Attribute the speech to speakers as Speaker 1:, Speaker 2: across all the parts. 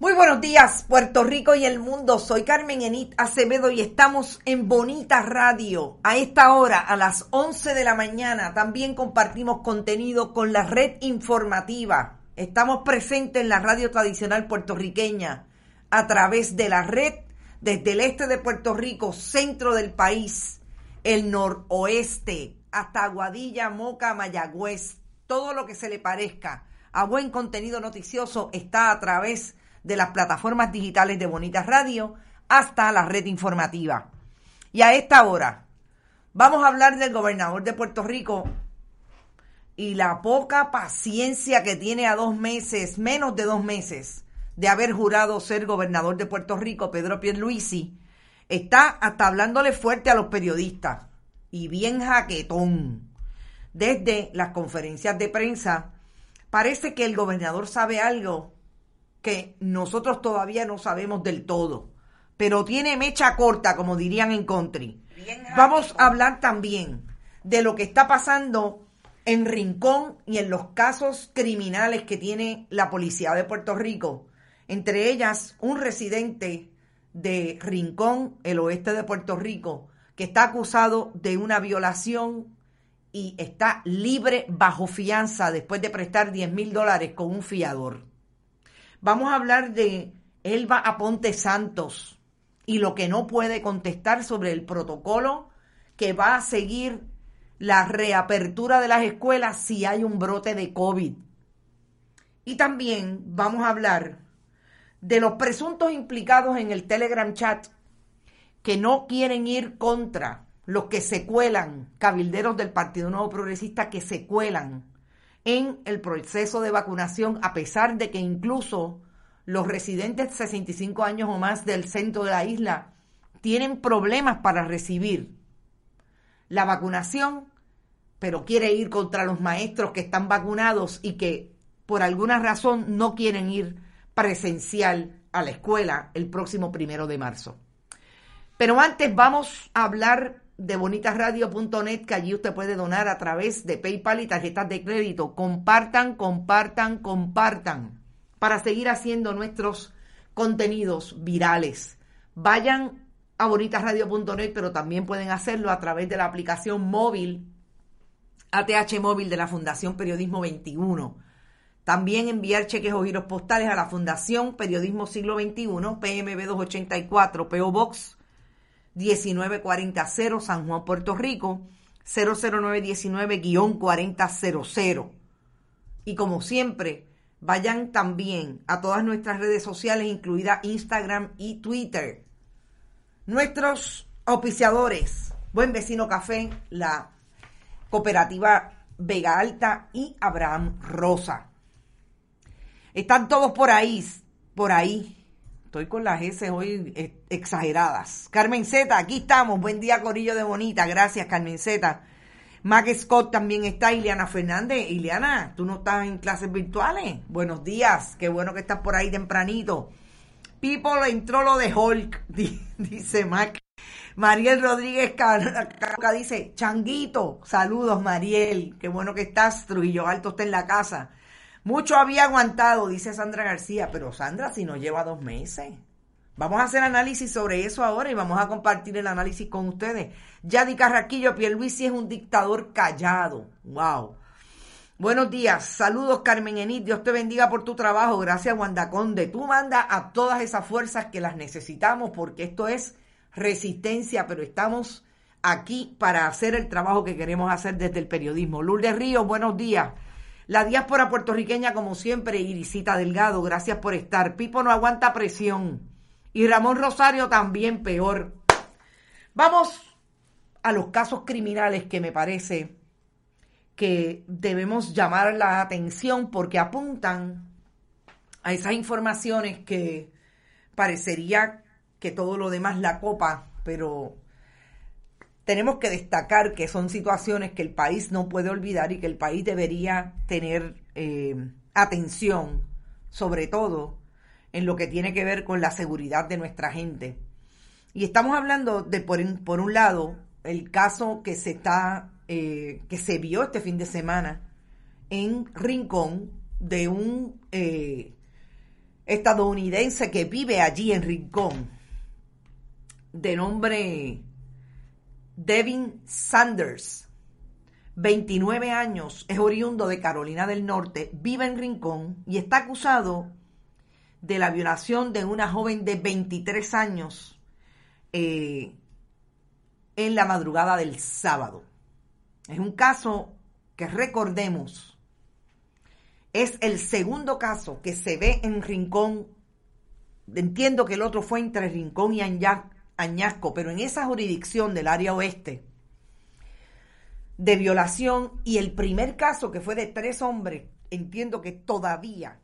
Speaker 1: Muy buenos días, Puerto Rico y el mundo. Soy Carmen Enit Acevedo y estamos en Bonita Radio. A esta hora, a las 11 de la mañana, también compartimos contenido con la red informativa. Estamos presentes en la radio tradicional puertorriqueña a través de la red desde el este de Puerto Rico, centro del país, el noroeste, hasta Aguadilla, Moca, Mayagüez, todo lo que se le parezca a buen contenido noticioso está a través de las plataformas digitales de Bonita Radio hasta la red informativa. Y a esta hora vamos a hablar del gobernador de Puerto Rico y la poca paciencia que tiene a dos meses, menos de dos meses, de haber jurado ser gobernador de Puerto Rico, Pedro Pierluisi, está hasta hablándole fuerte a los periodistas y bien jaquetón. Desde las conferencias de prensa, parece que el gobernador sabe algo que nosotros todavía no sabemos del todo, pero tiene mecha corta, como dirían en country. Vamos a hablar también de lo que está pasando en Rincón y en los casos criminales que tiene la policía de Puerto Rico, entre ellas un residente de Rincón, el oeste de Puerto Rico, que está acusado de una violación y está libre bajo fianza después de prestar 10 mil dólares con un fiador. Vamos a hablar de Elba Aponte Santos y lo que no puede contestar sobre el protocolo que va a seguir la reapertura de las escuelas si hay un brote de COVID. Y también vamos a hablar de los presuntos implicados en el Telegram chat que no quieren ir contra los que se cuelan, cabilderos del Partido Nuevo Progresista que se cuelan en el proceso de vacunación, a pesar de que incluso los residentes de 65 años o más del centro de la isla tienen problemas para recibir la vacunación, pero quiere ir contra los maestros que están vacunados y que por alguna razón no quieren ir presencial a la escuela el próximo primero de marzo. Pero antes vamos a hablar de bonitasradio.net, que allí usted puede donar a través de PayPal y tarjetas de crédito. Compartan, compartan, compartan para seguir haciendo nuestros contenidos virales. Vayan a bonitasradio.net, pero también pueden hacerlo a través de la aplicación móvil ATH Móvil de la Fundación Periodismo 21. También enviar cheques o giros postales a la Fundación Periodismo Siglo XXI, PMB 284, PO Box 1940 San Juan, Puerto Rico, 00919-4000. Y como siempre, vayan también a todas nuestras redes sociales, incluida Instagram y Twitter. Nuestros auspiciadores, Buen Vecino Café, la cooperativa Vega Alta y Abraham Rosa. Están todos por ahí, por ahí, Estoy con las S hoy eh, exageradas. Carmen Z, aquí estamos. Buen día, Corillo de Bonita. Gracias, Carmen Z. Mac Scott también está. Ileana Fernández. Ileana, ¿tú no estás en clases virtuales? Buenos días. Qué bueno que estás por ahí tempranito. People entró lo de Hulk, dice Mac. Mariel Rodríguez Caca dice, Changuito, saludos Mariel, qué bueno que estás, Trujillo Alto está en la casa. Mucho había aguantado, dice Sandra García, pero Sandra, si nos lleva dos meses. Vamos a hacer análisis sobre eso ahora y vamos a compartir el análisis con ustedes. Yadi Carraquillo, Pierluisi es un dictador callado. Wow. Buenos días, saludos Carmen Enid, Dios te bendiga por tu trabajo, gracias Wanda Conde. Tú manda a todas esas fuerzas que las necesitamos porque esto es resistencia, pero estamos aquí para hacer el trabajo que queremos hacer desde el periodismo. Lourdes Ríos, buenos días. La diáspora puertorriqueña, como siempre, Irisita Delgado, gracias por estar. Pipo no aguanta presión. Y Ramón Rosario también peor. Vamos a los casos criminales que me parece que debemos llamar la atención porque apuntan a esas informaciones que parecería que todo lo demás la copa, pero tenemos que destacar que son situaciones que el país no puede olvidar y que el país debería tener eh, atención, sobre todo en lo que tiene que ver con la seguridad de nuestra gente. Y estamos hablando de, por, por un lado, el caso que se está, eh, que se vio este fin de semana en Rincón de un eh, estadounidense que vive allí en Rincón, de nombre Devin Sanders, 29 años, es oriundo de Carolina del Norte, vive en Rincón y está acusado de la violación de una joven de 23 años eh, en la madrugada del sábado. Es un caso que recordemos es el segundo caso que se ve en Rincón. Entiendo que el otro fue entre Rincón y Añasco, pero en esa jurisdicción del área oeste de violación y el primer caso que fue de tres hombres, entiendo que todavía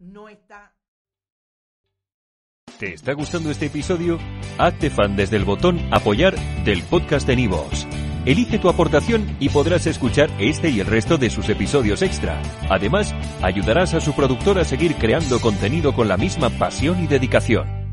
Speaker 1: no está.
Speaker 2: ¿Te está gustando este episodio? Hazte fan desde el botón apoyar del podcast de Nivos. Elige tu aportación y podrás escuchar este y el resto de sus episodios extra. Además, ayudarás a su productor a seguir creando contenido con la misma pasión y dedicación.